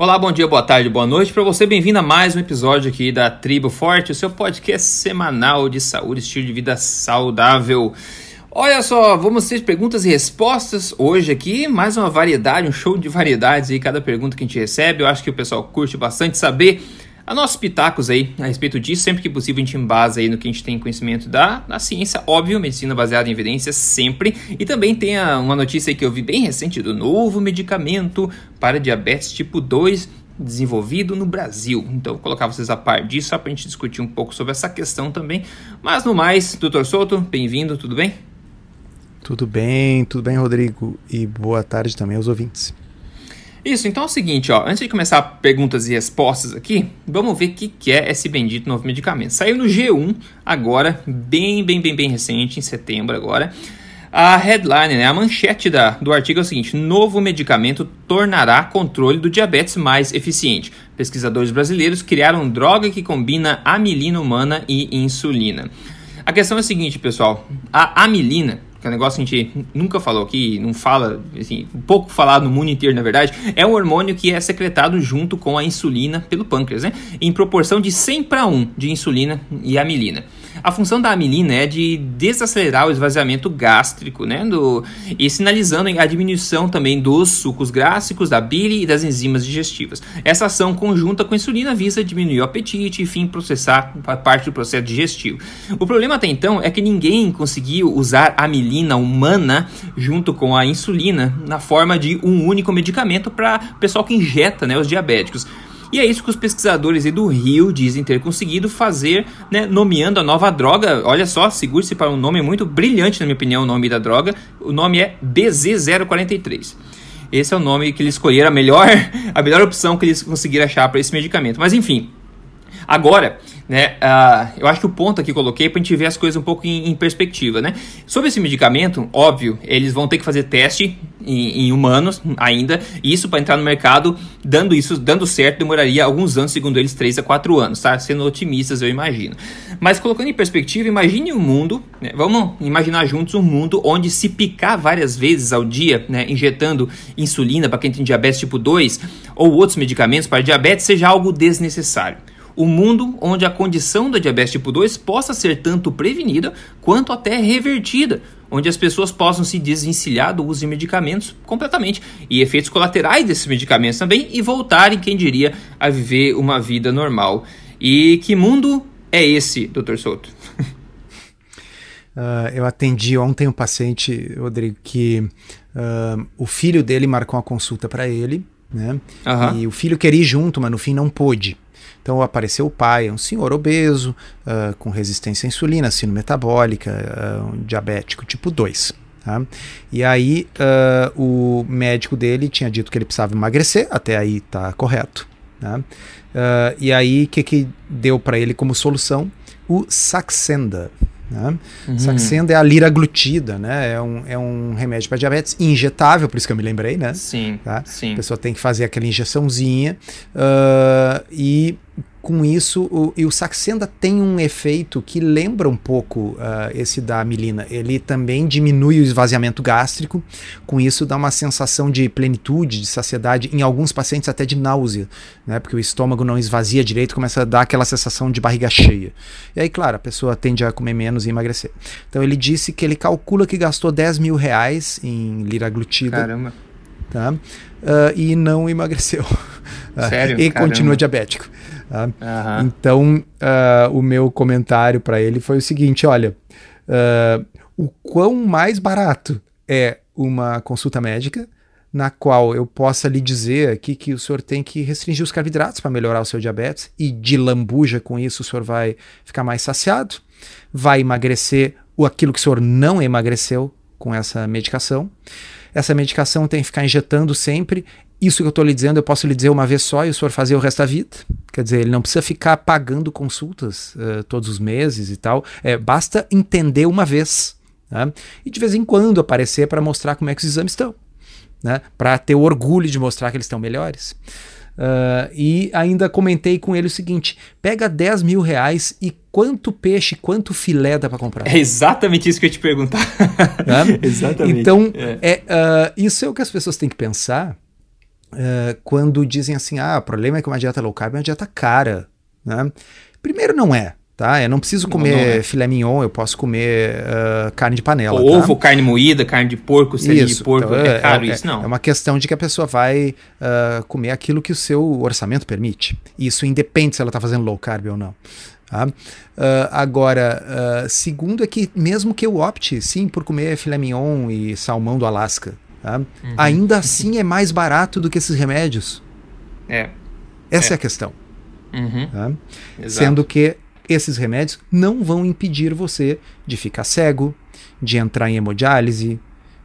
Olá, bom dia, boa tarde, boa noite para você. Bem-vindo a mais um episódio aqui da Tribo Forte, o seu podcast semanal de saúde, estilo de vida saudável. Olha só, vamos ter perguntas e respostas hoje aqui, mais uma variedade, um show de variedades aí, cada pergunta que a gente recebe. Eu acho que o pessoal curte bastante saber a nossos pitacos aí a respeito disso. Sempre que possível a gente embasa aí no que a gente tem conhecimento da, da ciência, óbvio, medicina baseada em evidências sempre. E também tem a, uma notícia que eu vi bem recente do novo medicamento para diabetes tipo 2 desenvolvido no Brasil. Então vou colocar vocês a par disso só para a gente discutir um pouco sobre essa questão também. Mas no mais, doutor Souto, bem-vindo, tudo bem? Tudo bem, tudo bem, Rodrigo, e boa tarde também aos ouvintes. Isso, então é o seguinte, ó, antes de começar perguntas e respostas aqui, vamos ver o que, que é esse bendito novo medicamento. Saiu no G1 agora, bem, bem, bem, bem recente, em setembro agora. A headline, né, a manchete da, do artigo é o seguinte: novo medicamento tornará controle do diabetes mais eficiente. Pesquisadores brasileiros criaram droga que combina amilina humana e insulina. A questão é a seguinte, pessoal: a amilina que é um negócio que a gente nunca falou aqui, não fala, assim, pouco falado no mundo inteiro, na verdade, é um hormônio que é secretado junto com a insulina pelo pâncreas, né? Em proporção de 100 para 1 de insulina e amilina. A função da amilina é de desacelerar o esvaziamento gástrico, né? Do, e sinalizando a diminuição também dos sucos gástricos, da bile e das enzimas digestivas. Essa ação conjunta com a insulina visa diminuir o apetite e, enfim, processar parte do processo digestivo. O problema até então é que ninguém conseguiu usar a amilina humana junto com a insulina na forma de um único medicamento para pessoal que injeta, né, os diabéticos. E é isso que os pesquisadores do Rio dizem ter conseguido fazer, né, nomeando a nova droga. Olha só, segure-se para um nome muito brilhante, na minha opinião, o nome da droga. O nome é BZ043. Esse é o nome que eles escolheram, a melhor, a melhor opção que eles conseguiram achar para esse medicamento. Mas enfim, agora né? Uh, eu acho que o ponto aqui que coloquei para a gente ver as coisas um pouco em, em, perspectiva, né? Sobre esse medicamento, óbvio, eles vão ter que fazer teste em, em humanos ainda, e isso para entrar no mercado, dando isso, dando certo, demoraria alguns anos, segundo eles, 3 a 4 anos, tá? Sendo otimistas, eu imagino. Mas colocando em perspectiva, imagine um mundo, né? vamos imaginar juntos um mundo onde se picar várias vezes ao dia, né, injetando insulina para quem tem diabetes tipo 2 ou outros medicamentos para diabetes seja algo desnecessário o mundo onde a condição da diabetes tipo 2 possa ser tanto prevenida quanto até revertida, onde as pessoas possam se desvencilhar do uso de medicamentos completamente e efeitos colaterais desses medicamentos também e voltarem, quem diria, a viver uma vida normal. E que mundo é esse, Dr. Souto? Uh, eu atendi ontem um paciente, Rodrigo, que uh, o filho dele marcou uma consulta para ele, né? Uhum. E o filho queria ir junto, mas no fim não pôde. Então apareceu o pai, um senhor obeso, uh, com resistência à insulina, sino metabólica, uh, um diabético tipo 2. Tá? E aí uh, o médico dele tinha dito que ele precisava emagrecer, até aí tá correto. Tá? e aí o que, que deu para ele como solução? O Saxenda. Né? Uhum. Saxenda é a liraglutida, né? É um, é um remédio para diabetes injetável, por isso que eu me lembrei, né? Sim, tá? sim. A pessoa tem que fazer aquela injeçãozinha uh, e com isso, o, e o Saxenda tem um efeito que lembra um pouco uh, esse da amilina. Ele também diminui o esvaziamento gástrico, com isso dá uma sensação de plenitude, de saciedade, em alguns pacientes até de náusea, né? porque o estômago não esvazia direito, começa a dar aquela sensação de barriga cheia. E aí, claro, a pessoa tende a comer menos e emagrecer. Então ele disse que ele calcula que gastou 10 mil reais em liraglutida. Caramba. Tá? Uh, e não emagreceu. Sério? e Caramba. continua diabético. Tá? Uhum. Então, uh, o meu comentário para ele foi o seguinte: olha, uh, o quão mais barato é uma consulta médica na qual eu possa lhe dizer aqui que o senhor tem que restringir os carboidratos para melhorar o seu diabetes e de lambuja com isso o senhor vai ficar mais saciado, vai emagrecer o aquilo que o senhor não emagreceu com essa medicação. Essa medicação tem que ficar injetando sempre isso que eu estou lhe dizendo, eu posso lhe dizer uma vez só e o senhor fazer o resto da vida. Quer dizer, ele não precisa ficar pagando consultas uh, todos os meses e tal. É, basta entender uma vez. Né? E de vez em quando aparecer para mostrar como é que os exames estão. Né? Para ter o orgulho de mostrar que eles estão melhores. Uh, e ainda comentei com ele o seguinte: pega 10 mil reais e quanto peixe, quanto filé dá para comprar? É exatamente isso que eu ia te perguntar. É? exatamente. Então, é. É, uh, isso é o que as pessoas têm que pensar uh, quando dizem assim, ah, o problema é que uma dieta low carb é uma dieta cara, né? Primeiro não é, tá? Eu não preciso comer não, não é. filé mignon, eu posso comer uh, carne de panela. Ou tá? Ovo, carne moída, carne de porco, seria de porco, então, é, é caro é, isso, não. É uma questão de que a pessoa vai uh, comer aquilo que o seu orçamento permite. Isso independe se ela está fazendo low carb ou não. Tá? Uh, agora, segundo é que mesmo que eu opte, sim, por comer filé mignon e salmão do Alasca, tá? uhum. ainda assim é mais barato do que esses remédios. É. Essa é, é a questão. Uhum. Tá? Sendo que esses remédios não vão impedir você de ficar cego, de entrar em hemodiálise,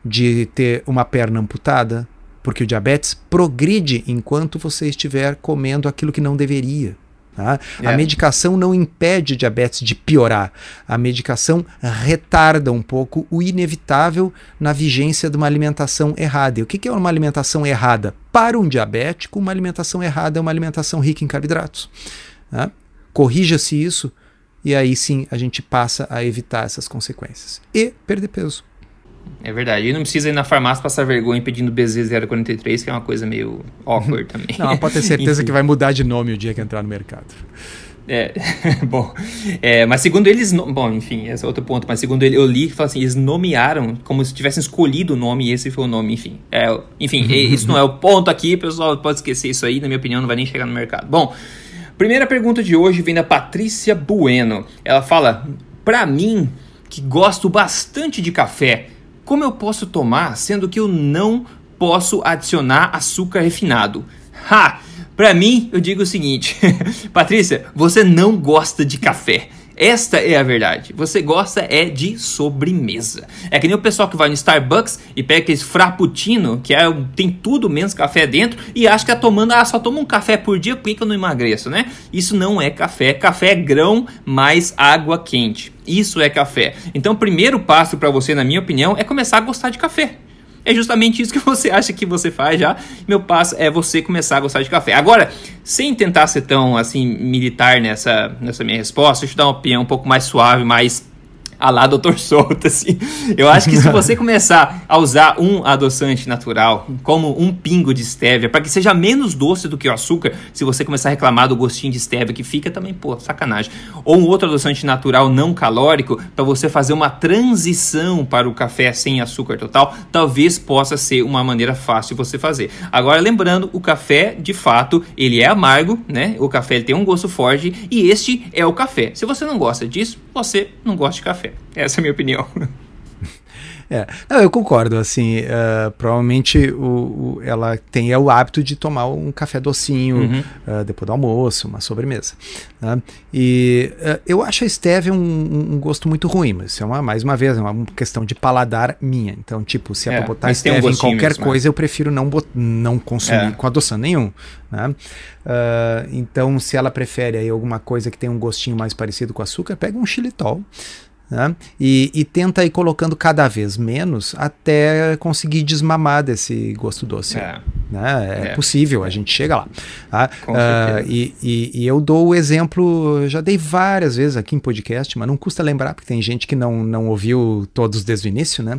de ter uma perna amputada, porque o diabetes progride enquanto você estiver comendo aquilo que não deveria. Tá? É. A medicação não impede o diabetes de piorar. A medicação retarda um pouco o inevitável na vigência de uma alimentação errada. E o que é uma alimentação errada? Para um diabético, uma alimentação errada é uma alimentação rica em carboidratos. Tá? Corrija-se isso e aí sim a gente passa a evitar essas consequências. E perder peso. É verdade. E não precisa ir na farmácia passar vergonha pedindo BZ043, que é uma coisa meio awkward também. Não, pode ter certeza que vai mudar de nome o dia que entrar no mercado. É, bom, é, mas segundo eles, bom, enfim, esse é outro ponto, mas segundo ele, eu li que assim, eles nomearam como se tivessem escolhido o nome e esse foi o nome, enfim. É, enfim, isso não é o ponto aqui, pessoal, pode esquecer isso aí, na minha opinião, não vai nem chegar no mercado. Bom, Primeira pergunta de hoje vem da Patrícia Bueno. Ela fala: "Para mim, que gosto bastante de café, como eu posso tomar sendo que eu não posso adicionar açúcar refinado?" Ha! Para mim, eu digo o seguinte: Patrícia, você não gosta de café. Esta é a verdade. Você gosta é de sobremesa. É que nem o pessoal que vai no Starbucks e pega aquele frappuccino, que é, tem tudo menos café dentro, e acha que tá tomando, ah, só toma um café por dia, por que, que eu não emagreço, né? Isso não é café. Café é grão mais água quente. Isso é café. Então, o primeiro passo para você, na minha opinião, é começar a gostar de café. É justamente isso que você acha que você faz já. Meu passo é você começar a gostar de café. Agora, sem tentar ser tão assim militar nessa, nessa minha resposta, deixa eu dar uma opinião um pouco mais suave, mais a lá Doutor Solto, assim. Eu acho que se você começar a usar um adoçante natural, como um pingo de stevia, para que seja menos doce do que o açúcar, se você começar a reclamar do gostinho de stevia que fica também, pô, sacanagem. Ou um outro adoçante natural não calórico, para você fazer uma transição para o café sem açúcar total, talvez possa ser uma maneira fácil de você fazer. Agora, lembrando, o café, de fato, ele é amargo, né? O café ele tem um gosto forte e este é o café. Se você não gosta disso, você não gosta de café. Essa é a minha opinião. É, não, eu concordo, assim, uh, provavelmente o, o, ela tem é o hábito de tomar um café docinho uhum. uh, depois do almoço, uma sobremesa. Né? E uh, eu acho a stevia um, um, gosto muito ruim, mas isso é uma, mais uma vez, é uma questão de paladar minha. Então, tipo, se é, pra botar stevia um em qualquer mesmo, coisa, eu prefiro não, não consumir é. com adoçante nenhum. Né? então, se ela prefere aí alguma coisa que tem um gostinho mais parecido com açúcar, pega um xilitol. Né? E, e, tenta ir colocando cada vez menos até conseguir desmamar desse gosto doce. É, né? é, é possível, a gente chega lá. Tá? Uh, e, e, e, eu dou o exemplo, já dei várias vezes aqui em podcast, mas não custa lembrar, porque tem gente que não, não ouviu todos desde o início. Né?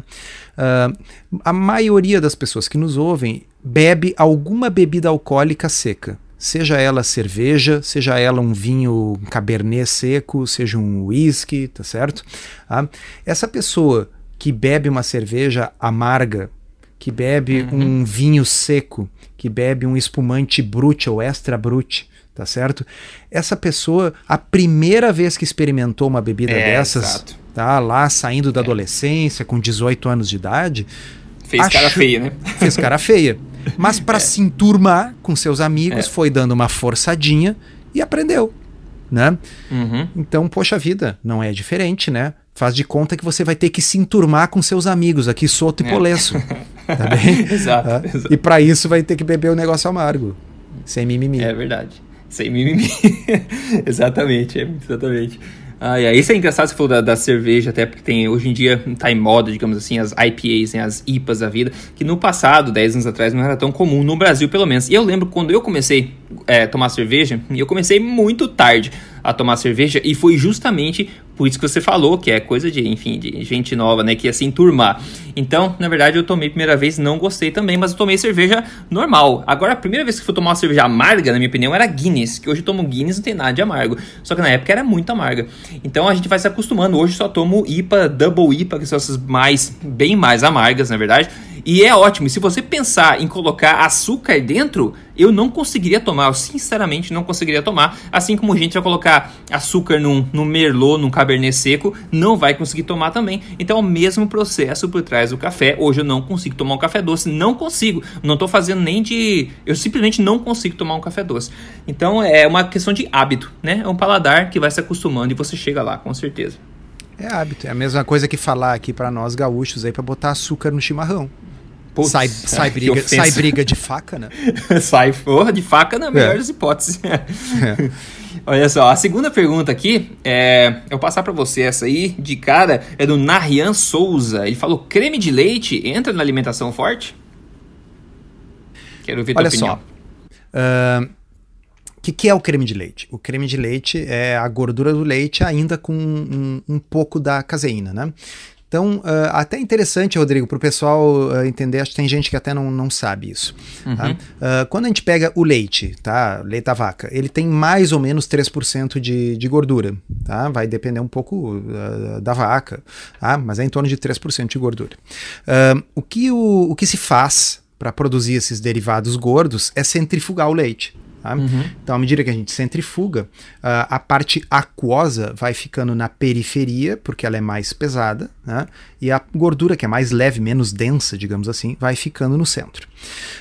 Uh, a maioria das pessoas que nos ouvem bebe alguma bebida alcoólica seca seja ela cerveja, seja ela um vinho um cabernet seco, seja um whisky, tá certo? Ah, essa pessoa que bebe uma cerveja amarga, que bebe uhum. um vinho seco, que bebe um espumante brute ou extra brute, tá certo? Essa pessoa, a primeira vez que experimentou uma bebida é, dessas, exato. tá lá saindo da é. adolescência, com 18 anos de idade, fez achou, cara feia, né? Fez cara feia. Mas para é. se enturmar com seus amigos, é. foi dando uma forçadinha e aprendeu, né? Uhum. Então, poxa vida, não é diferente, né? Faz de conta que você vai ter que se enturmar com seus amigos aqui, Soto e é. Polesso. Tá bem? exato, ah, exato. E para isso vai ter que beber o um negócio amargo. Sem mimimi. É verdade. Sem mimimi. exatamente, exatamente. Ah, é. Isso é engraçado você falou da, da, cerveja, até porque tem, hoje em dia tá em moda, digamos assim, as IPAs, né, as IPAs da vida, que no passado, 10 anos atrás, não era tão comum, no Brasil pelo menos. E eu lembro quando eu comecei é, tomar cerveja e eu comecei muito tarde a tomar cerveja e foi justamente por isso que você falou, que é coisa de, enfim, de gente nova, né, que ia se enturmar. Então, na verdade, eu tomei a primeira vez, não gostei também, mas eu tomei cerveja normal. Agora, a primeira vez que fui tomar uma cerveja amarga, na minha opinião, era Guinness, que hoje eu tomo Guinness, não tem nada de amargo. Só que na época era muito amarga. Então, a gente vai se acostumando. Hoje só tomo IPA, Double IPA, que são essas mais, bem mais amargas, na verdade. E é ótimo. Se você pensar em colocar açúcar dentro, eu não conseguiria tomar. Eu sinceramente não conseguiria tomar. Assim como a gente vai colocar açúcar num, num merlot, num cabernet seco, não vai conseguir tomar também. Então é o mesmo processo por trás do café. Hoje eu não consigo tomar um café doce. Não consigo. Não estou fazendo nem de. Eu simplesmente não consigo tomar um café doce. Então é uma questão de hábito, né? É um paladar que vai se acostumando e você chega lá, com certeza. É hábito. É a mesma coisa que falar aqui para nós gaúchos aí para botar açúcar no chimarrão. Putz, sai, sai, briga, sai briga de faca, né? sai porra de faca na melhor é. das hipóteses. É. Olha só, a segunda pergunta aqui, é, eu vou passar para você essa aí, de cara, é do Narian Souza. Ele falou: creme de leite entra na alimentação forte? Quero ver tua Olha opinião. Só. Uh, o que, que, é o creme de leite? O creme de leite é a gordura do leite ainda com um, um pouco da caseína, né? Então, uh, até interessante, Rodrigo, para o pessoal uh, entender, acho que tem gente que até não, não sabe isso. Tá? Uhum. Tá? Uh, quando a gente pega o leite, tá? Leite da vaca, ele tem mais ou menos 3% de, de gordura, tá? Vai depender um pouco da vaca, tá? Mas é em torno de 3% de gordura. o, que o, o que se faz para produzir esses derivados gordos é centrifugar o leite. Tá? Uhum. Então, à medida que a gente centrifuga, uh, a parte aquosa vai ficando na periferia, porque ela é mais pesada, né? e a gordura, que é mais leve, menos densa, digamos assim, vai ficando no centro.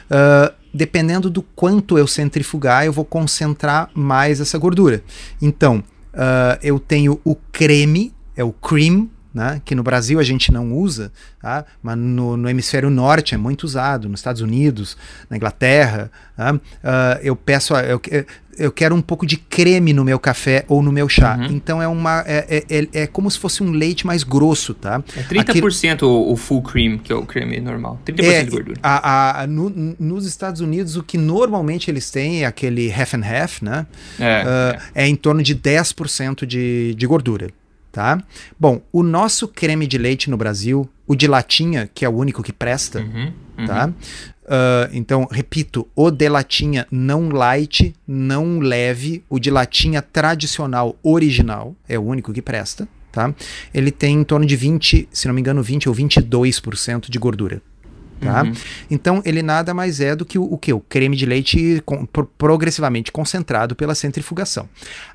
Uh, dependendo do quanto eu centrifugar, eu vou concentrar mais essa gordura. Então, uh, eu tenho o creme, é o cream, né, que no Brasil a gente não usa, tá, mas no, no, hemisfério norte é muito usado, nos Estados Unidos, na Inglaterra. Tá, uh, eu peço, eu, eu quero um pouco de creme no meu café ou no meu chá. Uhum. Então é uma é, é, é, é, como se fosse um leite mais grosso, tá? É 30% aquele... o, full cream, que é o creme normal. 30% é, de gordura. A, a, no, nos Estados Unidos, o que normalmente eles têm é aquele half and half, né? É, uh, é. em torno de 10% de, de gordura tá? Bom, o nosso creme de leite no Brasil, o de latinha, que é o único que presta, uhum, uhum. tá? Uh, então, repito, o de latinha não light, não leve, o de latinha tradicional original é o único que presta, tá? Ele tem em torno de 20, se não me engano, 20 ou 22% de gordura. Tá? Uhum. Então ele nada mais é do que o, o que? O creme de leite com, pro, progressivamente concentrado pela centrifugação.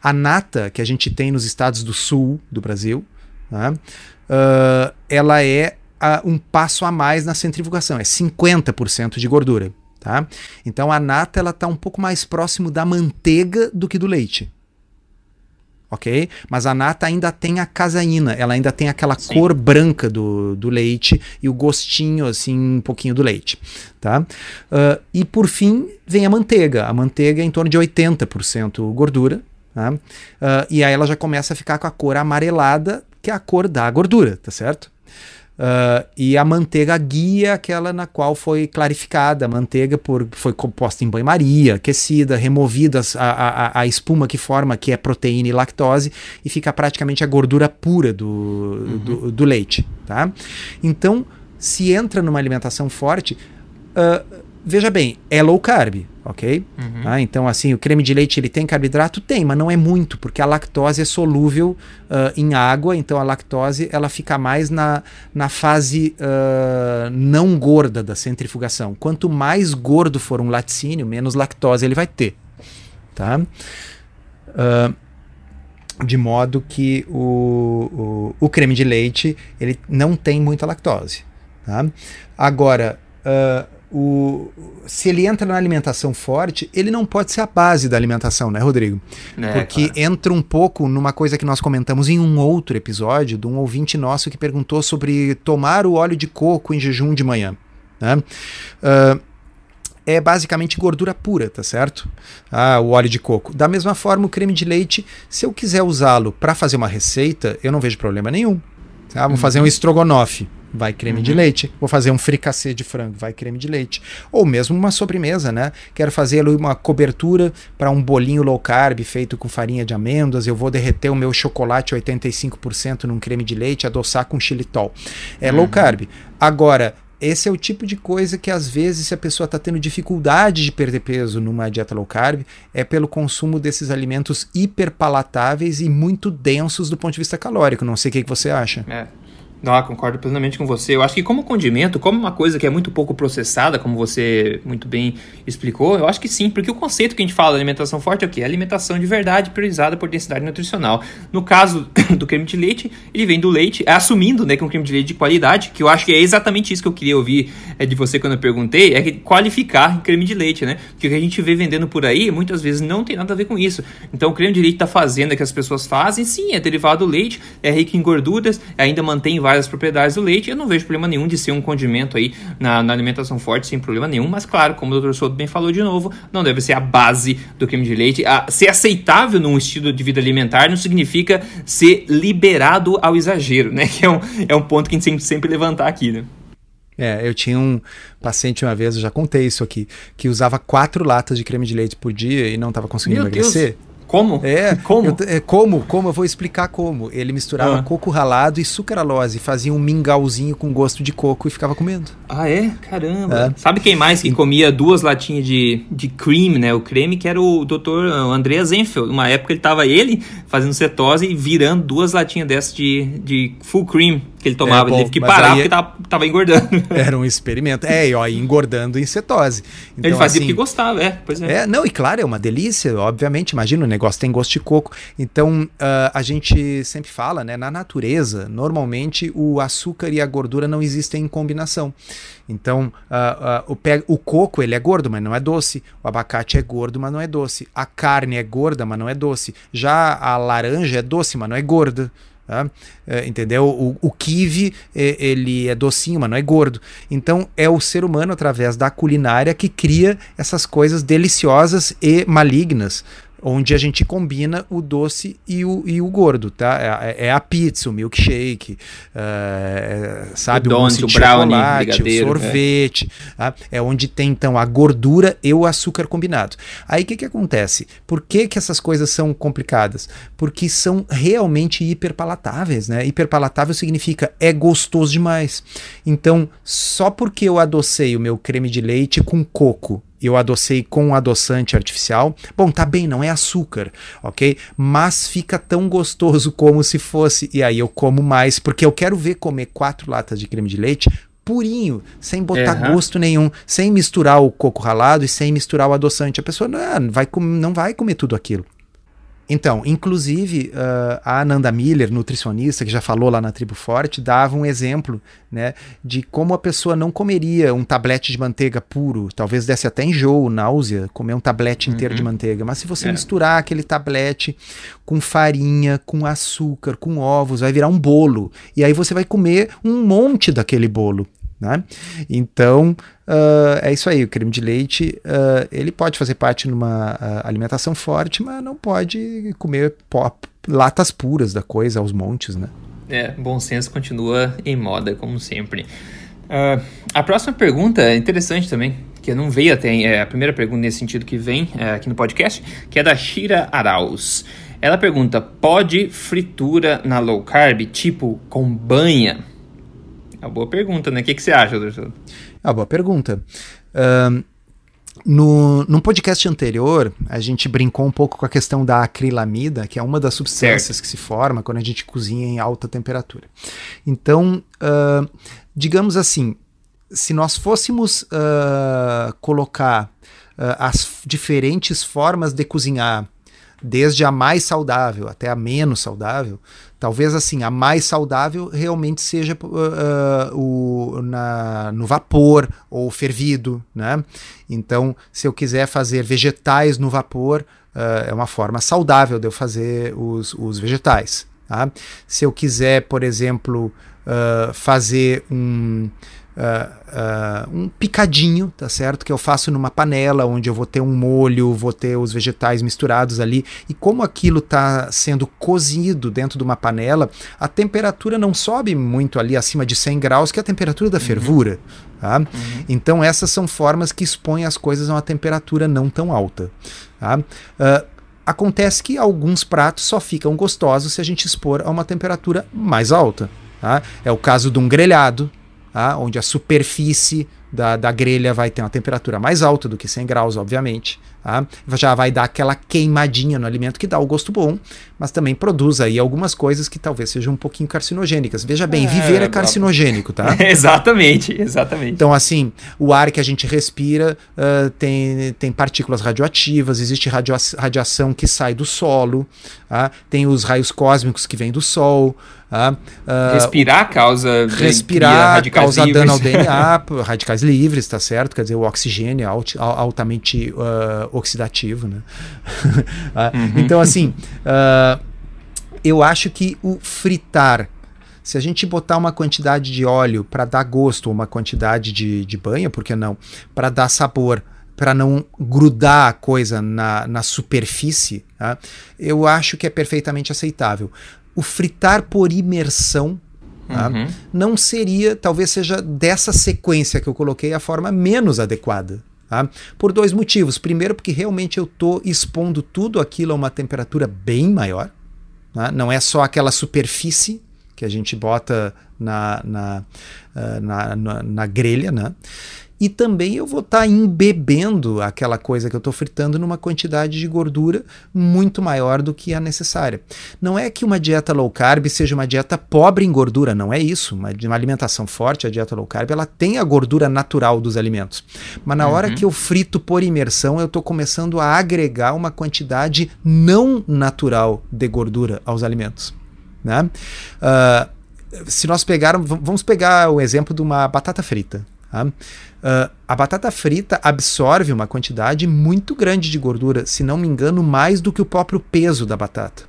A nata que a gente tem nos estados do sul do Brasil, tá? uh, ela é uh, um passo a mais na centrifugação, é 50% de gordura. Tá? Então a nata ela está um pouco mais próximo da manteiga do que do leite ok? Mas a nata ainda tem a caseína, ela ainda tem aquela Sim. cor branca do, do leite e o gostinho, assim, um pouquinho do leite, tá? Uh, e por fim vem a manteiga. A manteiga é em torno de 80% gordura, tá? Uh, e aí ela já começa a ficar com a cor amarelada, que é a cor da gordura, tá certo? Uh, e a manteiga guia, aquela na qual foi clarificada. A manteiga por, foi composta em banho-maria, aquecida, removida a, a, a, espuma que forma, que é proteína e lactose, e fica praticamente a gordura pura do, uhum. do, do, leite. Tá? Então, se entra numa alimentação forte, uh, veja bem, é low carb, ok? Uhum. Ah, então, assim, o creme de leite ele tem carboidrato? Tem, mas não é muito, porque a lactose é solúvel uh, em água, então a lactose ela fica mais na, na fase uh, não gorda da centrifugação. Quanto mais gordo for um laticínio, menos lactose ele vai ter, tá? Uh, de modo que o, o, o, creme de leite ele não tem muita lactose, tá? Agora, uh, o, se ele entra na alimentação forte, ele não pode ser a base da alimentação, né, Rodrigo? É, Porque claro. entra um pouco numa coisa que nós comentamos em um outro episódio, de um ouvinte nosso que perguntou sobre tomar o óleo de coco em jejum de manhã. Né? Uh, é basicamente gordura pura, tá certo? Ah, o óleo de coco. Da mesma forma, o creme de leite, se eu quiser usá-lo para fazer uma receita, eu não vejo problema nenhum. Vamos uhum. fazer um estrogonofe. Vai creme uhum. de leite. Vou fazer um fricassê de frango, vai creme de leite. Ou mesmo uma sobremesa, né? Quero fazer uma cobertura para um bolinho low carb feito com farinha de amêndoas. Eu vou derreter o meu chocolate 85% num creme de leite, adoçar com xilitol. É uhum. low carb. Agora, esse é o tipo de coisa que às vezes se a pessoa está tendo dificuldade de perder peso numa dieta low carb, é pelo consumo desses alimentos hiperpalatáveis e muito densos do ponto de vista calórico. Não sei o que, que você acha. É. Não, concordo plenamente com você. Eu acho que como condimento, como uma coisa que é muito pouco processada, como você muito bem explicou, eu acho que sim, porque o conceito que a gente fala de alimentação forte é o quê? É alimentação de verdade priorizada por densidade nutricional. No caso do creme de leite, ele vem do leite, é assumindo né, que é um creme de leite de qualidade, que eu acho que é exatamente isso que eu queria ouvir é, de você quando eu perguntei, é qualificar creme de leite, né? Porque o que a gente vê vendendo por aí, muitas vezes não tem nada a ver com isso. Então o creme de leite da fazenda que as pessoas fazem, sim, é derivado do leite, é rico em gorduras, ainda mantém várias propriedades do leite. Eu não vejo problema nenhum de ser um condimento aí na, na alimentação forte, sem problema nenhum. Mas, claro, como o Dr. Souto bem falou de novo, não deve ser a base do creme de leite. A, ser aceitável num estilo de vida alimentar não significa ser liberado ao exagero, né? Que é um, é um ponto que a gente sempre, sempre levantar aqui, né? É, eu tinha um paciente uma vez, eu já contei isso aqui, que usava quatro latas de creme de leite por dia e não estava conseguindo Meu emagrecer. Deus. Como? É. Como? Eu, é, como? Como? Eu vou explicar como. Ele misturava ah. coco ralado e sucralose, fazia um mingauzinho com gosto de coco e ficava comendo. Ah, é? Caramba. É. Sabe quem mais que comia duas latinhas de, de cream, né? O creme, que era o Dr. Andreas Enfield. Uma época ele tava ele fazendo cetose e virando duas latinhas dessas de, de full cream que ele tomava. É, bom, ele teve que parar porque tava, tava engordando. Era um experimento. É, e ó, engordando em cetose. Então, ele fazia assim, porque gostava, é. Pois é. é. Não, e claro, é uma delícia, obviamente. Imagina, o negócio tem gosto de coco. Então, uh, a gente sempre fala, né? Na natureza, normalmente o açúcar e a gordura não existem em combinação. Então, uh, uh, o, o coco ele é gordo, mas não é doce. O abacate é gordo, mas não é doce. A carne é gorda, mas não é doce. Já a laranja é doce, mas não é gorda. Tá? É, entendeu? O, o kiwi, é, ele é docinho, mas não é gordo. Então, é o ser humano, através da culinária, que cria essas coisas deliciosas e malignas onde a gente combina o doce e o, e o gordo, tá? É, é a pizza, o milkshake, é, sabe? O, o donut, o brownie, o é. sorvete. É. Tá? é onde tem, então, a gordura e o açúcar combinado. Aí, o que que acontece? Por que que essas coisas são complicadas? Porque são realmente hiperpalatáveis, né? Hiperpalatável significa é gostoso demais. Então, só porque eu adocei o meu creme de leite com coco eu adocei com adoçante artificial. Bom, tá bem, não é açúcar, ok? Mas fica tão gostoso como se fosse. E aí eu como mais, porque eu quero ver comer quatro latas de creme de leite purinho, sem botar uhum. gosto nenhum, sem misturar o coco ralado e sem misturar o adoçante. A pessoa não vai, não vai comer tudo aquilo. Então, inclusive, uh, a Ananda Miller, nutricionista, que já falou lá na Tribo Forte, dava um exemplo né, de como a pessoa não comeria um tablete de manteiga puro, talvez desse até enjoo, náusea, comer um tablete inteiro uhum. de manteiga, mas se você é. misturar aquele tablete com farinha, com açúcar, com ovos, vai virar um bolo, e aí você vai comer um monte daquele bolo. Né? Então, uh, é isso aí. O creme de leite, uh, ele pode fazer parte numa uh, alimentação forte, mas não pode comer pop, latas puras da coisa aos montes, né? É, bom senso continua em moda, como sempre. a próxima pergunta é interessante também, que não veio até é a primeira pergunta nesse sentido que vem é, aqui no podcast, que é da Shira Arauz. Ela pergunta: pode fritura na low carb, tipo com banha? É uma boa pergunta, né? O que, que você acha, doutor? É uma boa pergunta. Uh, no, no podcast anterior, a gente brincou um pouco com a questão da acrilamida, que é uma das substâncias certo. que se forma quando a gente cozinha em alta temperatura. Então, uh, digamos assim, se nós fôssemos uh, colocar uh, as diferentes formas de cozinhar, desde a mais saudável até a menos saudável, Talvez assim, a mais saudável realmente seja uh, o, na, no vapor ou fervido, né? Então, se eu quiser fazer vegetais no vapor, uh, é uma forma saudável de eu fazer os, os vegetais. Tá? Se eu quiser, por exemplo, uh, fazer um, uh, um picadinho, tá certo? Que eu faço numa panela onde eu vou ter um molho, vou ter os vegetais misturados ali. E como aquilo está sendo cozido dentro de uma panela, a temperatura não sobe muito ali acima de 100 graus, que é a temperatura da uhum. fervura. Tá? Uhum. Então essas são formas que expõem as coisas a uma temperatura não tão alta. Tá? Uh, acontece que alguns pratos só ficam gostosos se a gente expor a uma temperatura mais alta. Tá? É o caso de um grelhado, tá? onde a superfície da, da grelha vai ter uma temperatura mais alta do que 100 graus, obviamente. Tá? Já vai dar aquela queimadinha no alimento que dá o gosto bom, mas também produz aí algumas coisas que talvez sejam um pouquinho carcinogênicas. Veja bem, é, viver é carcinogênico, tá? exatamente, exatamente. Então, assim, o ar que a gente respira uh, tem, tem partículas radioativas, existe radia radiação que sai do solo, tá? tem os raios cósmicos que vêm do sol. Uh, respirar causa respirar causa dano ao DNA, radicais livres, tá certo? Quer dizer, o oxigênio é alt, altamente uh, oxidativo, né? uhum. Então, assim, uh, eu acho que o fritar se a gente botar uma quantidade de óleo para dar gosto, uma quantidade de, de banha, por que não? Para dar sabor, para não grudar a coisa na, na superfície, tá? eu acho que é perfeitamente aceitável o fritar por imersão tá? uhum. não seria, talvez seja dessa sequência que eu coloquei, a forma menos adequada. Tá? Por dois motivos. Primeiro, porque realmente eu estou expondo tudo aquilo a uma temperatura bem maior. Tá? Não é só aquela superfície que a gente bota na, na, uh, na, na, na grelha. Né? E também eu vou estar tá embebendo aquela coisa que eu estou fritando numa quantidade de gordura muito maior do que a necessária. Não é que uma dieta low carb seja uma dieta pobre em gordura, não é isso. Uma, uma alimentação forte, a dieta low carb, ela tem a gordura natural dos alimentos. Mas na uhum. hora que eu frito por imersão, eu estou começando a agregar uma quantidade não natural de gordura aos alimentos. Né? Uh, se nós pegarmos, vamos pegar o exemplo de uma batata frita. Tá? Uh, a batata frita absorve uma quantidade muito grande de gordura, se não me engano, mais do que o próprio peso da batata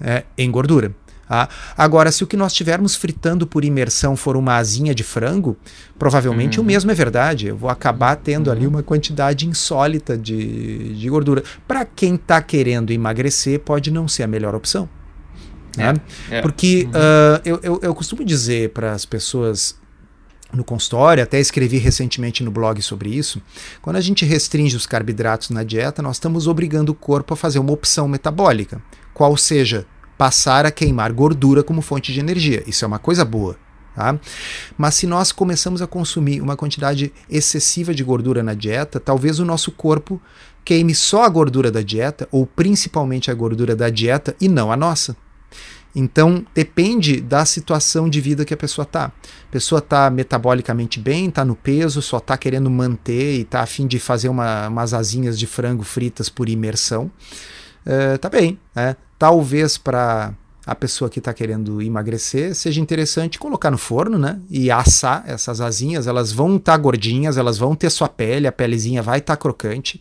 é, em gordura. Tá? Agora, se o que nós estivermos fritando por imersão for uma asinha de frango, provavelmente uhum. o mesmo é verdade. Eu vou acabar tendo uhum. ali uma quantidade insólita de, de gordura. Para quem está querendo emagrecer, pode não ser a melhor opção. Né? É, é. Porque uhum. uh, eu, eu, eu costumo dizer para as pessoas no consultório, até escrevi recentemente no blog sobre isso. Quando a gente restringe os carboidratos na dieta, nós estamos obrigando o corpo a fazer uma opção metabólica, qual seja passar a queimar gordura como fonte de energia. Isso é uma coisa boa. Tá? Mas se nós começamos a consumir uma quantidade excessiva de gordura na dieta, talvez o nosso corpo queime só a gordura da dieta, ou principalmente a gordura da dieta, e não a nossa. Então, depende da situação de vida que a pessoa está. A pessoa está metabolicamente bem, está no peso, só está querendo manter e está afim de fazer uma, umas asinhas de frango fritas por imersão. Uh, tá bem, né? Talvez para a pessoa que está querendo emagrecer, seja interessante colocar no forno, né? E assar essas asinhas, elas vão estar tá gordinhas, elas vão ter sua pele, a pelezinha vai estar tá crocante,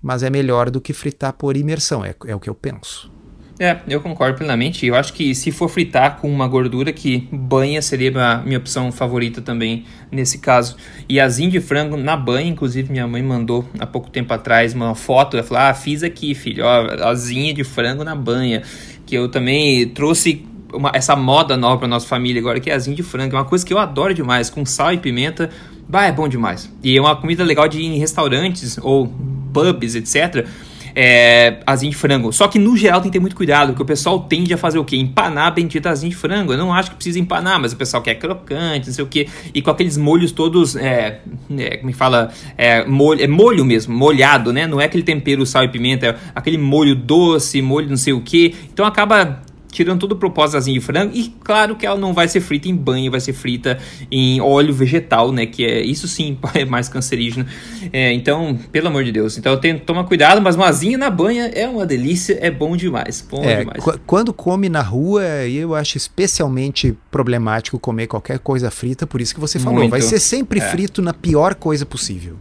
mas é melhor do que fritar por imersão, é, é o que eu penso. É, eu concordo plenamente. Eu acho que se for fritar com uma gordura, que banha seria a minha opção favorita também nesse caso. E asinho de frango na banha, inclusive minha mãe mandou há pouco tempo atrás uma foto. Ela falou: Ah, fiz aqui, filho, ó, asinha de frango na banha. Que eu também trouxe uma, essa moda nova para nossa família agora, que é asinho de frango. É uma coisa que eu adoro demais, com sal e pimenta. Bah, é bom demais. E é uma comida legal de ir em restaurantes ou pubs, etc é, asinha de frango. Só que no geral tem que ter muito cuidado, porque o pessoal tende a fazer o quê? Empanar a bendita asinha de frango. Eu não acho que precisa empanar, mas o pessoal quer crocante, não sei o quê. E com aqueles molhos todos, é, é, como é fala? É molho, é molho mesmo, molhado, né? Não é aquele tempero, sal e pimenta, é aquele molho doce, molho não sei o quê. Então acaba tirando todo o propósito de frango. E claro que ela não vai ser frita em banho, vai ser frita em óleo vegetal, né? Que é isso sim é mais cancerígeno. É, então, pelo amor de Deus. Então eu tenho que tomar cuidado, mas uma asinha na banha é uma delícia, é bom demais. Bom é, demais. Quando come na rua, eu acho especialmente problemático comer qualquer coisa frita, por isso que você falou. Muito. Vai ser sempre é. frito na pior coisa possível.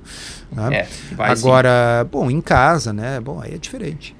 Né? É, Agora, sim. bom, em casa, né? Bom, aí é diferente.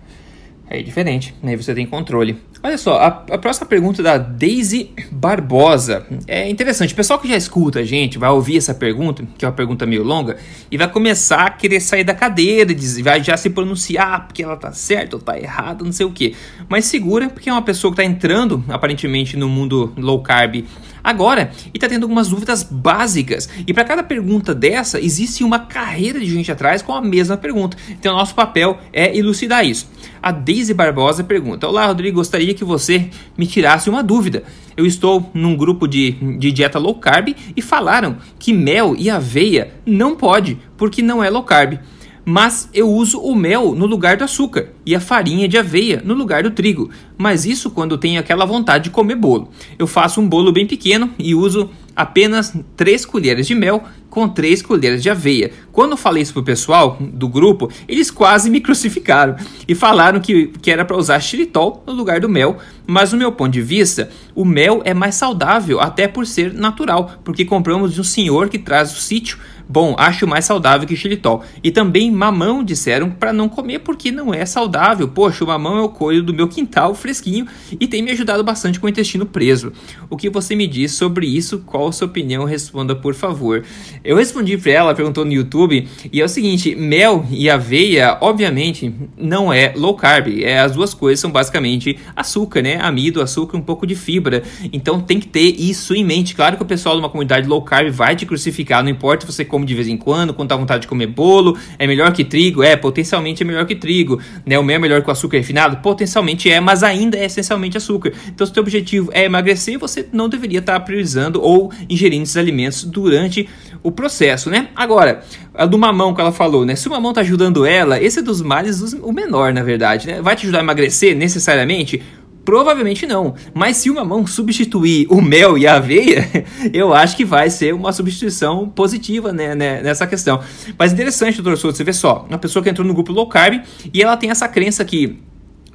É diferente, aí você tem controle. Olha só, a, a, próxima pergunta da Daisy Barbosa. É interessante, o pessoal que já escuta a gente vai ouvir essa pergunta, que é uma pergunta meio longa, e vai começar a querer sair da cadeira e vai já se pronunciar porque ela tá certa ou tá errada, não sei o que. Mas segura, porque é uma pessoa que tá entrando aparentemente no mundo low carb agora e está tendo algumas dúvidas básicas. E para cada pergunta dessa, existe uma carreira de gente atrás com a mesma pergunta. Então, nosso papel é elucidar isso. A Daisy Barbosa pergunta: Olá, Rodrigo, gostaria que você me tirasse uma dúvida. Eu estou num grupo de, de dieta low carb e falaram que mel e aveia não pode porque não é low carb mas eu uso o mel no lugar do açúcar e a farinha de aveia no lugar do trigo. Mas isso quando tenho aquela vontade de comer bolo. Eu faço um bolo bem pequeno e uso apenas 3 colheres de mel com 3 colheres de aveia. Quando eu falei isso pro pessoal do grupo, eles quase me crucificaram e falaram que, que era para usar xilitol no lugar do mel, mas no meu ponto de vista, o mel é mais saudável até por ser natural, porque compramos de um senhor que traz o sítio Bom, acho mais saudável que xilitol. E também mamão disseram para não comer porque não é saudável. Poxa, o mamão é o coelho do meu quintal fresquinho e tem me ajudado bastante com o intestino preso. O que você me diz sobre isso? Qual a sua opinião? Responda, por favor. Eu respondi para ela, perguntou no YouTube, e é o seguinte: mel e aveia, obviamente, não é low carb. É, as duas coisas são basicamente açúcar, né? Amido, açúcar, um pouco de fibra. Então tem que ter isso em mente. Claro que o pessoal de uma comunidade low carb vai te crucificar, não importa se você come de vez em quando, quando tá vontade de comer bolo, é melhor que trigo? É, potencialmente é melhor que trigo. Né? O mel é melhor que o açúcar refinado? Potencialmente é, mas ainda é essencialmente açúcar. Então, se o teu objetivo é emagrecer, você não deveria estar tá priorizando ou ingerindo esses alimentos durante o processo, né? Agora, a do mamão que ela falou, né? Se o mamão tá ajudando ela, esse é dos males o menor, na verdade, né? Vai te ajudar a emagrecer necessariamente? Provavelmente não. Mas se o mamão substituir o mel e a aveia, eu acho que vai ser uma substituição positiva né, né, nessa questão. Mas interessante, doutor Souto, você vê só, uma pessoa que entrou no grupo low carb e ela tem essa crença que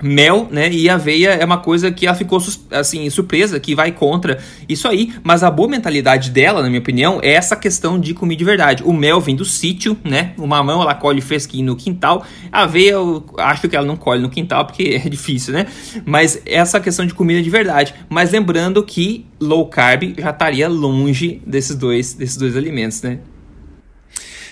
mel, né, e aveia é uma coisa que ela ficou assim surpresa que vai contra isso aí, mas a boa mentalidade dela, na minha opinião, é essa questão de comida de verdade. O mel vem do sítio, né? O mamão ela colhe fresquinho no quintal. A aveia eu acho que ela não colhe no quintal porque é difícil, né? Mas essa questão de comida de verdade. Mas lembrando que low carb já estaria longe desses dois desses dois alimentos, né?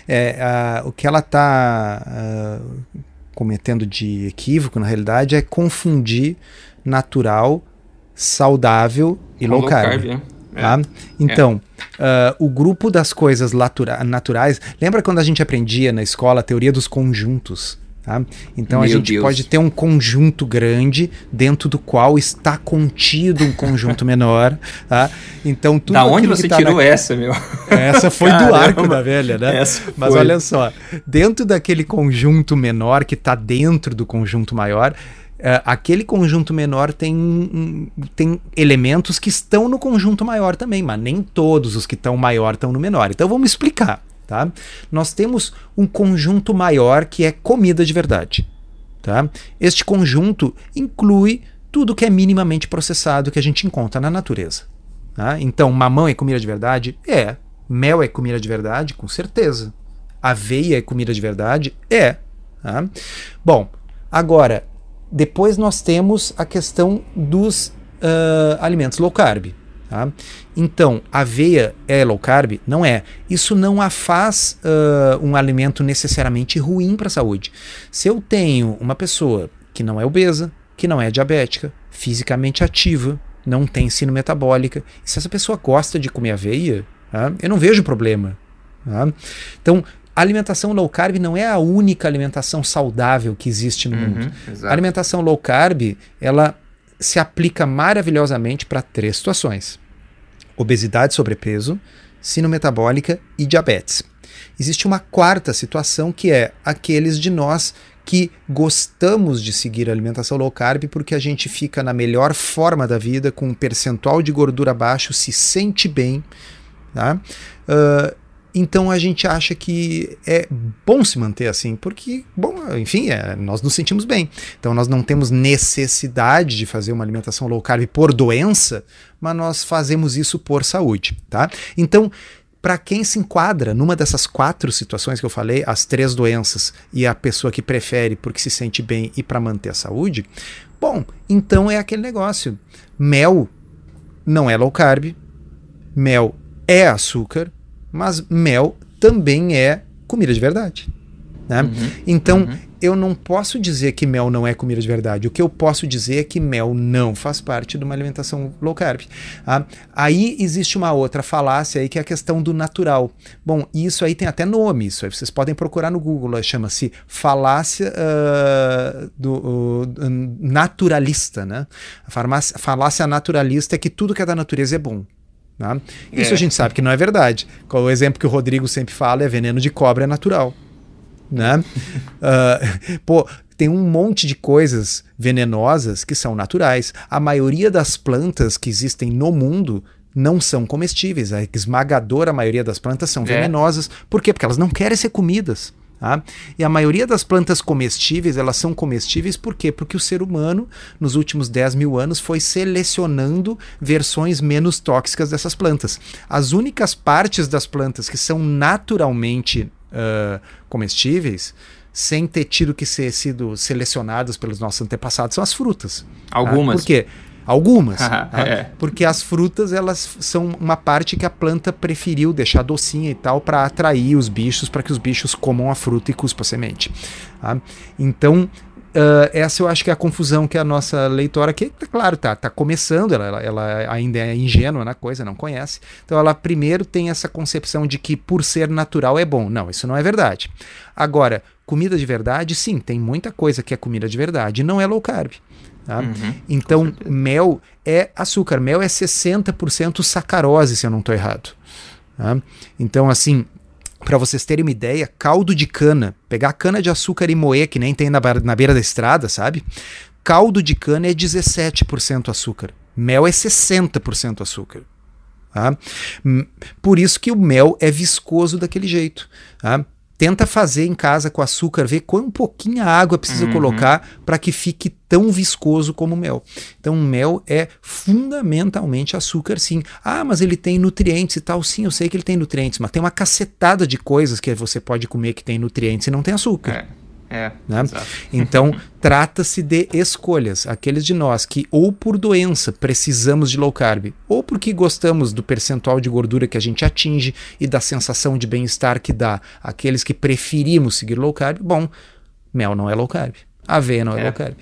É, uh, o que ela está uh, cometendo de equívoco, na realidade, é confundir natural, saudável e low, low carb. carb é. Tá? Então, é. uh, o grupo das coisas naturais. Lembra quando a gente aprendia na escola a teoria dos conjuntos? Tá? Então Meu a gente Deus. pode ter um conjunto grande dentro do qual está contido um conjunto menor. Tá? Então tudo Da onde você tá tirou na... essa, meu? Essa foi do arco da velha, né? Mas olha só, dentro daquele conjunto menor que está dentro do conjunto maior, Uh, aquele conjunto menor tem, tem elementos que estão no conjunto maior também, mas nem todos os que estão maior estão no menor. Então vamos explicar. Tá? Nós temos um conjunto maior que é comida de verdade. Tá? Este conjunto inclui tudo que é minimamente processado que a gente encontra na natureza. Tá? Então, mamão é comida de verdade? É. Mel é comida de verdade? Com certeza. Aveia é comida de verdade? É. Tá? Bom, agora, depois nós temos a questão dos uh, alimentos low carb. Tá? Então, aveia é low carb? Não é. Isso não a faz uh, um alimento necessariamente ruim para a saúde. Se eu tenho uma pessoa que não é obesa, que não é diabética, fisicamente ativa, não tem ensino metabólica, se essa pessoa gosta de comer aveia, tá? eu não vejo problema. Tá? Então, a alimentação low carb não é a única alimentação saudável que existe no uhum, mundo. Exato. A alimentação low carb, ela se aplica maravilhosamente para três situações: obesidade, sobrepeso, sino metabólica e diabetes. Existe uma quarta situação que é aqueles de nós que gostamos de seguir a alimentação low carb porque a gente fica na melhor forma da vida, com um percentual de gordura baixo, se sente bem. Tá? Uh, então a gente acha que é bom se manter assim, porque, bom, enfim, é, nós nos sentimos bem. Então nós não temos necessidade de fazer uma alimentação low carb por doença, mas nós fazemos isso por saúde, tá? Então, para quem se enquadra numa dessas quatro situações que eu falei, as três doenças e a pessoa que prefere porque se sente bem e para manter a saúde, bom, então é aquele negócio. Mel não é low carb, mel é açúcar, mas mel também é comida de verdade. Né? Uhum, então, uhum. eu não posso dizer que mel não é comida de verdade. O que eu posso dizer é que mel não faz parte de uma alimentação low carb. Ah, aí existe uma outra falácia aí que é a questão do natural. Bom, isso aí tem até nome, isso aí vocês podem procurar no Google, chama-se falácia uh, do uh, naturalista. Né? A farmácia, falácia naturalista é que tudo que é da natureza é bom. Né? Isso é. a gente sabe que não é verdade. O exemplo que o Rodrigo sempre fala é veneno de cobra é natural né? uh, pô, tem um monte de coisas venenosas que são naturais. A maioria das plantas que existem no mundo não são comestíveis. A esmagadora maioria das plantas são é. venenosas. Por quê? Porque elas não querem ser comidas. Tá? E a maioria das plantas comestíveis, elas são comestíveis por quê? Porque o ser humano, nos últimos 10 mil anos, foi selecionando versões menos tóxicas dessas plantas. As únicas partes das plantas que são naturalmente uh, comestíveis sem ter tido que ser sido selecionadas pelos nossos antepassados são as frutas. Algumas. Tá? Por quê? Algumas. tá? é. Porque as frutas, elas são uma parte que a planta preferiu deixar docinha e tal para atrair os bichos, para que os bichos comam a fruta e cuspam a semente. Tá? Então, Uh, essa eu acho que é a confusão que a nossa leitora, que claro, tá, tá começando, ela, ela ainda é ingênua na coisa, não conhece. Então ela primeiro tem essa concepção de que por ser natural é bom. Não, isso não é verdade. Agora, comida de verdade, sim, tem muita coisa que é comida de verdade, não é low carb. Tá? Uhum, então, mel é açúcar, mel é 60% sacarose, se eu não estou errado. Tá? Então, assim, para vocês terem uma ideia, caldo de cana, pegar cana de açúcar e moer, que nem tem na, na beira da estrada, sabe? Caldo de cana é 17% açúcar. Mel é 60% açúcar. Tá? Por isso que o mel é viscoso daquele jeito. Tá? Tenta fazer em casa com açúcar, ver quão pouquinha água precisa uhum. colocar para que fique tão viscoso como o mel. Então, o mel é fundamentalmente açúcar, sim. Ah, mas ele tem nutrientes e tal. Sim, eu sei que ele tem nutrientes, mas tem uma cacetada de coisas que você pode comer que tem nutrientes e não tem açúcar. É. É, né? Então, trata-se de escolhas. Aqueles de nós que, ou por doença, precisamos de low carb, ou porque gostamos do percentual de gordura que a gente atinge e da sensação de bem-estar que dá. Aqueles que preferimos seguir low carb, bom, mel não é low carb, aveia não é, é low carb.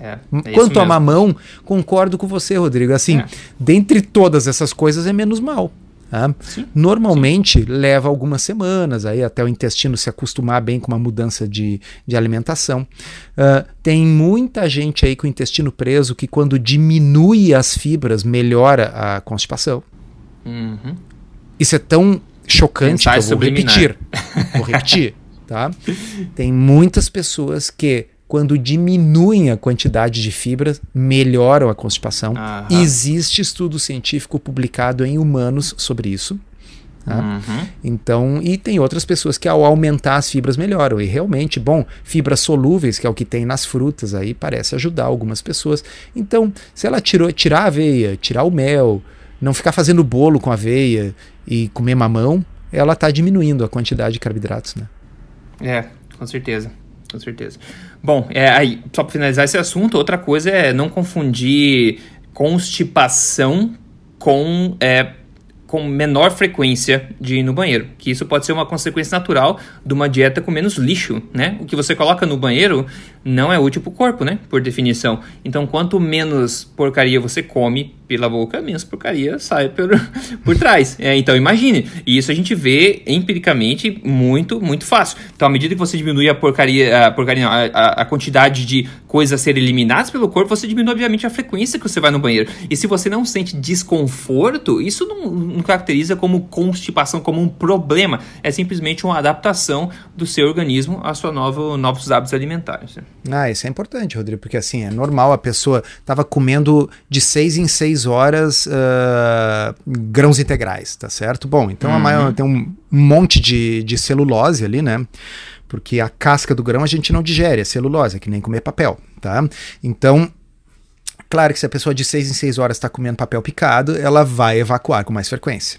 É, é Quanto a mamão, concordo com você, Rodrigo. Assim, é. dentre todas essas coisas, é menos mal. Tá? Normalmente sim. leva algumas semanas aí até o intestino se acostumar bem com uma mudança de, de alimentação. Uh, tem muita gente aí com o intestino preso que quando diminui as fibras melhora a constipação. Uhum. Isso é tão chocante Pensar que eu vou repetir. vou repetir. Tá? Tem muitas pessoas que quando diminuem a quantidade de fibras, melhoram a constipação. Existe estudo científico publicado em humanos sobre isso. Tá? Uhum. Então, e tem outras pessoas que ao aumentar as fibras melhoram. E realmente, bom, fibras solúveis, que é o que tem nas frutas, aí parece ajudar algumas pessoas. Então, se ela tirou, tirar a aveia, tirar o mel, não ficar fazendo bolo com aveia e comer mamão, ela está diminuindo a quantidade de carboidratos, né? É, com certeza com certeza. Bom, é, aí, só para finalizar esse assunto, outra coisa é não confundir constipação com é, com menor frequência de ir no banheiro, que isso pode ser uma consequência natural de uma dieta com menos lixo, né? O que você coloca no banheiro não é útil para o corpo, né? Por definição. Então, quanto menos porcaria você come pela boca, menos porcaria sai por, por trás. É, então, imagine. E isso a gente vê empiricamente muito, muito fácil. Então, à medida que você diminui a porcaria, a, porcaria a, a, quantidade de coisas a serem eliminadas pelo corpo, você diminui, obviamente, a frequência que você vai no banheiro. E se você não sente desconforto, isso não, não caracteriza como constipação, como um problema. É simplesmente uma adaptação do seu organismo a sua nova, novos hábitos alimentares. Ah, isso é importante, Rodrigo, porque assim, é normal a pessoa estava comendo de seis em seis horas uh, grãos integrais, tá certo? Bom, então uhum. a maior, tem um monte de, de celulose ali, né? Porque a casca do grão a gente não digere, é celulose, é que nem comer papel, tá? Então, Claro que se a pessoa de 6 em 6 horas está comendo papel picado, ela vai evacuar com mais frequência.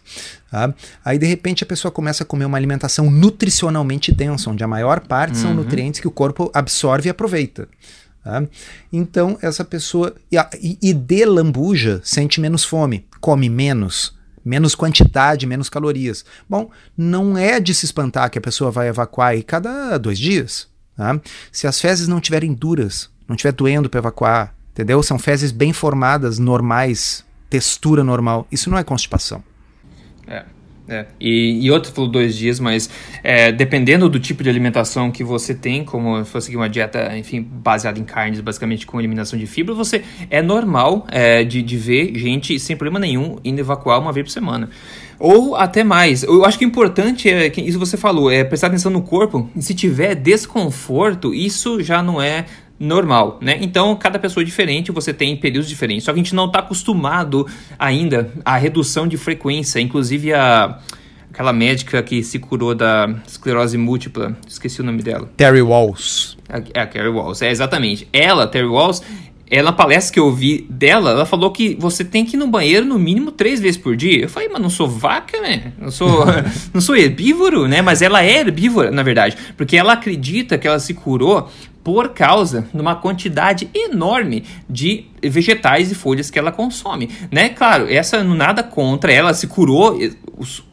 Tá? Aí de repente a pessoa começa a comer uma alimentação nutricionalmente densa, onde a maior parte uhum. são nutrientes que o corpo absorve e aproveita. Tá? Então essa pessoa. E, e de lambuja sente menos fome, come menos, menos quantidade, menos calorias. Bom, não é de se espantar que a pessoa vai evacuar aí cada dois dias. Tá? Se as fezes não estiverem duras, não estiver doendo para evacuar, entendeu? São fezes bem formadas, normais, textura normal. Isso não é constipação. É. É. E, e outro falou dois dias, mas é, dependendo do tipo de alimentação que você tem, como se fosse uma dieta, enfim, baseada em carnes, basicamente com eliminação de fibra, você é normal é, de, de ver gente sem problema nenhum indo evacuar uma vez por semana. Ou até mais. Eu acho que o importante é, que isso você falou, é prestar atenção no corpo. Se tiver desconforto, isso já não é normal, né? Então, cada pessoa é diferente, você tem períodos diferentes. Só que a gente não está acostumado ainda à redução de frequência. Inclusive, a, aquela médica que se curou da esclerose múltipla, esqueci o nome dela. Terry Walls. É, a Terry Walls, é exatamente. Ela, Terry Walls, ela, na palestra que eu vi dela, ela falou que você tem que ir no banheiro no mínimo três vezes por dia. Eu falei, mas não sou vaca, né? Não sou, não sou herbívoro, né? Mas ela é herbívora, na verdade. Porque ela acredita que ela se curou por causa de uma quantidade enorme de vegetais e folhas que ela consome, né? Claro, essa nada contra ela se curou,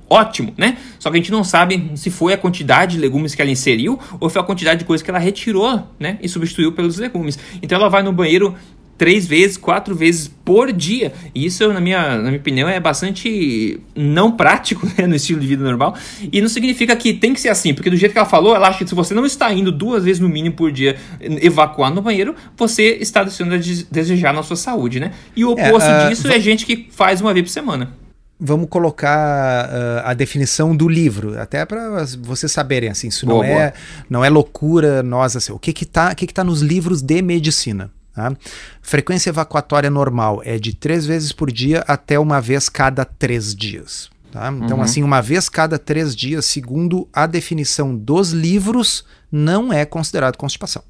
ótimo, né? Só que a gente não sabe se foi a quantidade de legumes que ela inseriu ou foi a quantidade de coisas que ela retirou, né? E substituiu pelos legumes. Então ela vai no banheiro três vezes, quatro vezes por dia. E isso, na minha, na minha opinião, é bastante não prático né, no estilo de vida normal. E não significa que tem que ser assim, porque do jeito que ela falou, ela acha que se você não está indo duas vezes no mínimo por dia evacuar no banheiro, você está deixando a desejar na sua saúde, né? E o é, oposto é, uh, disso é gente que faz uma vez por semana vamos colocar uh, a definição do livro, até para vocês saberem assim, isso boa, não é não é loucura nossa, assim, o que que tá, o que que tá nos livros de medicina? Tá? Frequência evacuatória normal é de três vezes por dia até uma vez cada três dias. Tá? Então, uhum. assim, uma vez cada três dias, segundo a definição dos livros, não é considerado constipação.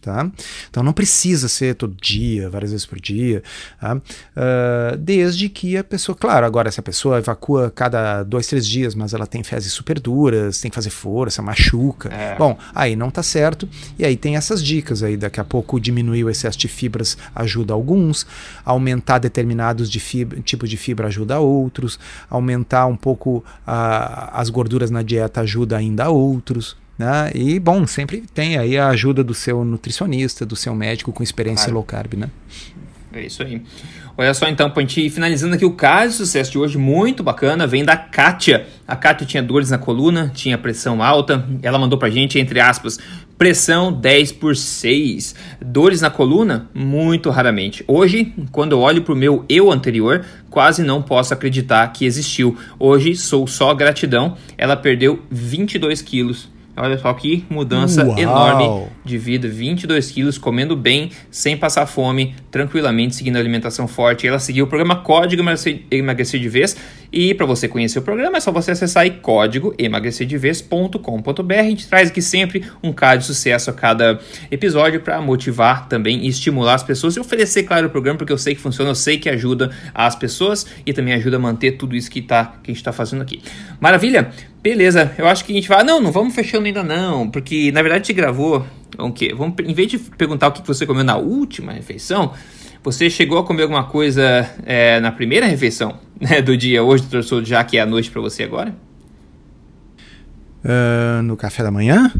Tá? Então não precisa ser todo dia, várias vezes por dia, tá? uh, desde que a pessoa, claro, agora se a pessoa evacua cada dois, três dias, mas ela tem fezes super duras, tem que fazer força, machuca, é. bom, aí não tá certo, e aí tem essas dicas aí, daqui a pouco diminuir o excesso de fibras ajuda alguns, aumentar determinados de fibra, tipos de fibra ajuda outros, aumentar um pouco uh, as gorduras na dieta ajuda ainda outros, né? E, bom, sempre tem aí a ajuda do seu nutricionista, do seu médico com experiência claro. low carb, né? É isso aí. Olha só, então, ir finalizando aqui o caso de sucesso de hoje, muito bacana, vem da Kátia. A Kátia tinha dores na coluna, tinha pressão alta, ela mandou pra gente, entre aspas, pressão 10 por 6. Dores na coluna? Muito raramente. Hoje, quando eu olho pro meu eu anterior, quase não posso acreditar que existiu. Hoje, sou só gratidão, ela perdeu 22 quilos Olha só que mudança Uau. enorme de vida, 22 quilos, comendo bem, sem passar fome, tranquilamente, seguindo a alimentação forte. Ela seguiu o programa Código Emagrecer de Vez. E para você conhecer o programa, é só você acessar aí código emagrecerdevez.com.br. A gente traz aqui sempre um caso de sucesso a cada episódio para motivar também e estimular as pessoas e oferecer, claro, o programa, porque eu sei que funciona, eu sei que ajuda as pessoas e também ajuda a manter tudo isso que, tá, que a gente está fazendo aqui. Maravilha? Beleza, eu acho que a gente vai. Não, não vamos fechando ainda não, porque na verdade a gente gravou. O quê? Vamos, em vez de perguntar o que você comeu na última refeição, você chegou a comer alguma coisa é, na primeira refeição né, do dia hoje, doutor já que é a noite para você agora? Uh, no café da manhã?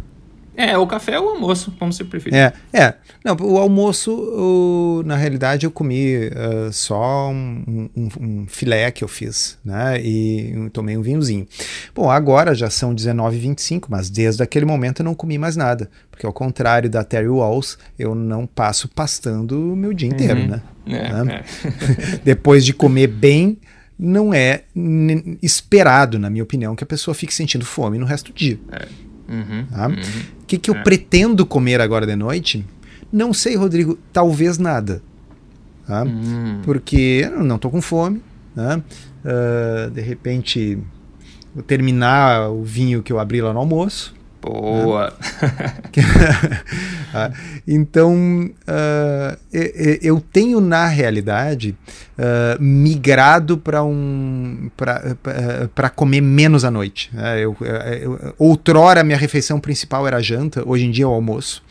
É, o café ou o almoço, como você preferir. É, é. Não, o almoço, o, na realidade, eu comi uh, só um, um, um, filé que eu fiz, né? E tomei um vinhozinho. Bom, agora já são 19h25, mas desde aquele momento eu não comi mais nada. Porque ao contrário da Terry Walls, eu não passo pastando o meu dia inteiro, uhum. né? É, né? É. Depois de comer bem, não é esperado, na minha opinião, que a pessoa fique sentindo fome no resto do dia. É. Uhum, tá? uhum, o que, que eu é. pretendo comer agora de noite? Não sei, Rodrigo. Talvez nada. Tá? Uhum. Porque eu não estou com fome. Né? Uh, de repente, vou terminar o vinho que eu abri lá no almoço. Boa! Ah, então, uh, eu tenho, na realidade, uh, migrado para um, para comer menos à noite. Né? Eu, eu, outrora, minha refeição principal era a janta, hoje em dia é o almoço.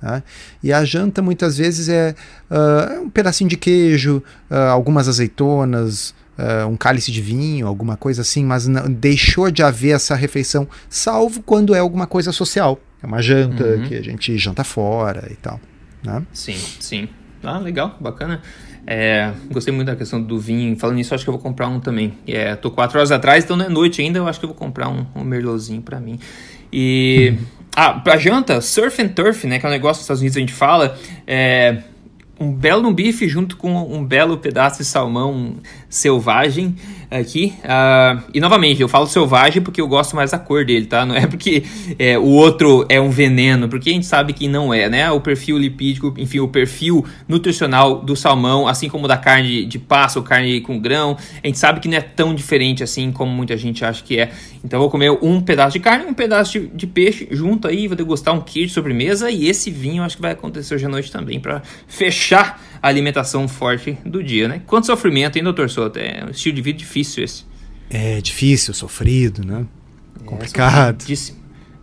Tá? E a janta muitas vezes é uh, um pedacinho de queijo, algumas azeitonas, uh, um cálice de vinho, alguma coisa assim, mas não, deixou de haver essa refeição, salvo quando é alguma coisa social. É uma janta uhum. que a gente janta fora e tal. Né? Sim, sim. Ah, legal, bacana. É, gostei muito da questão do vinho. Falando nisso, acho que eu vou comprar um também. É, tô quatro horas atrás, então não é noite ainda. Eu acho que eu vou comprar um, um merlotzinho para mim. E. ah, pra janta, surf and turf, né? Que é um negócio que nos Estados Unidos a gente fala. É, um belo bife junto com um belo pedaço de salmão selvagem aqui. Uh, e novamente, eu falo selvagem porque eu gosto mais da cor dele, tá? Não é porque é, o outro é um veneno, porque a gente sabe que não é, né? O perfil lipídico, enfim, o perfil nutricional do salmão, assim como da carne de passo, carne com grão, a gente sabe que não é tão diferente assim como muita gente acha que é. Então vou comer um pedaço de carne, um pedaço de, de peixe junto aí, vou degustar um queijo de sobremesa e esse vinho acho que vai acontecer hoje à noite também para fechar alimentação forte do dia, né? Quanto sofrimento, hein, doutor Soto? É um estilo de vida difícil esse. É difícil, sofrido, né? É, Complicado.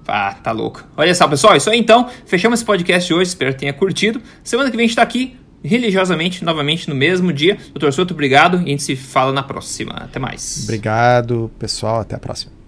Ah, tá louco. Olha só, pessoal, isso aí então. Fechamos esse podcast hoje, espero que tenha curtido. Semana que vem a gente tá aqui religiosamente, novamente no mesmo dia. Doutor Soto, obrigado e a gente se fala na próxima. Até mais. Obrigado, pessoal. Até a próxima.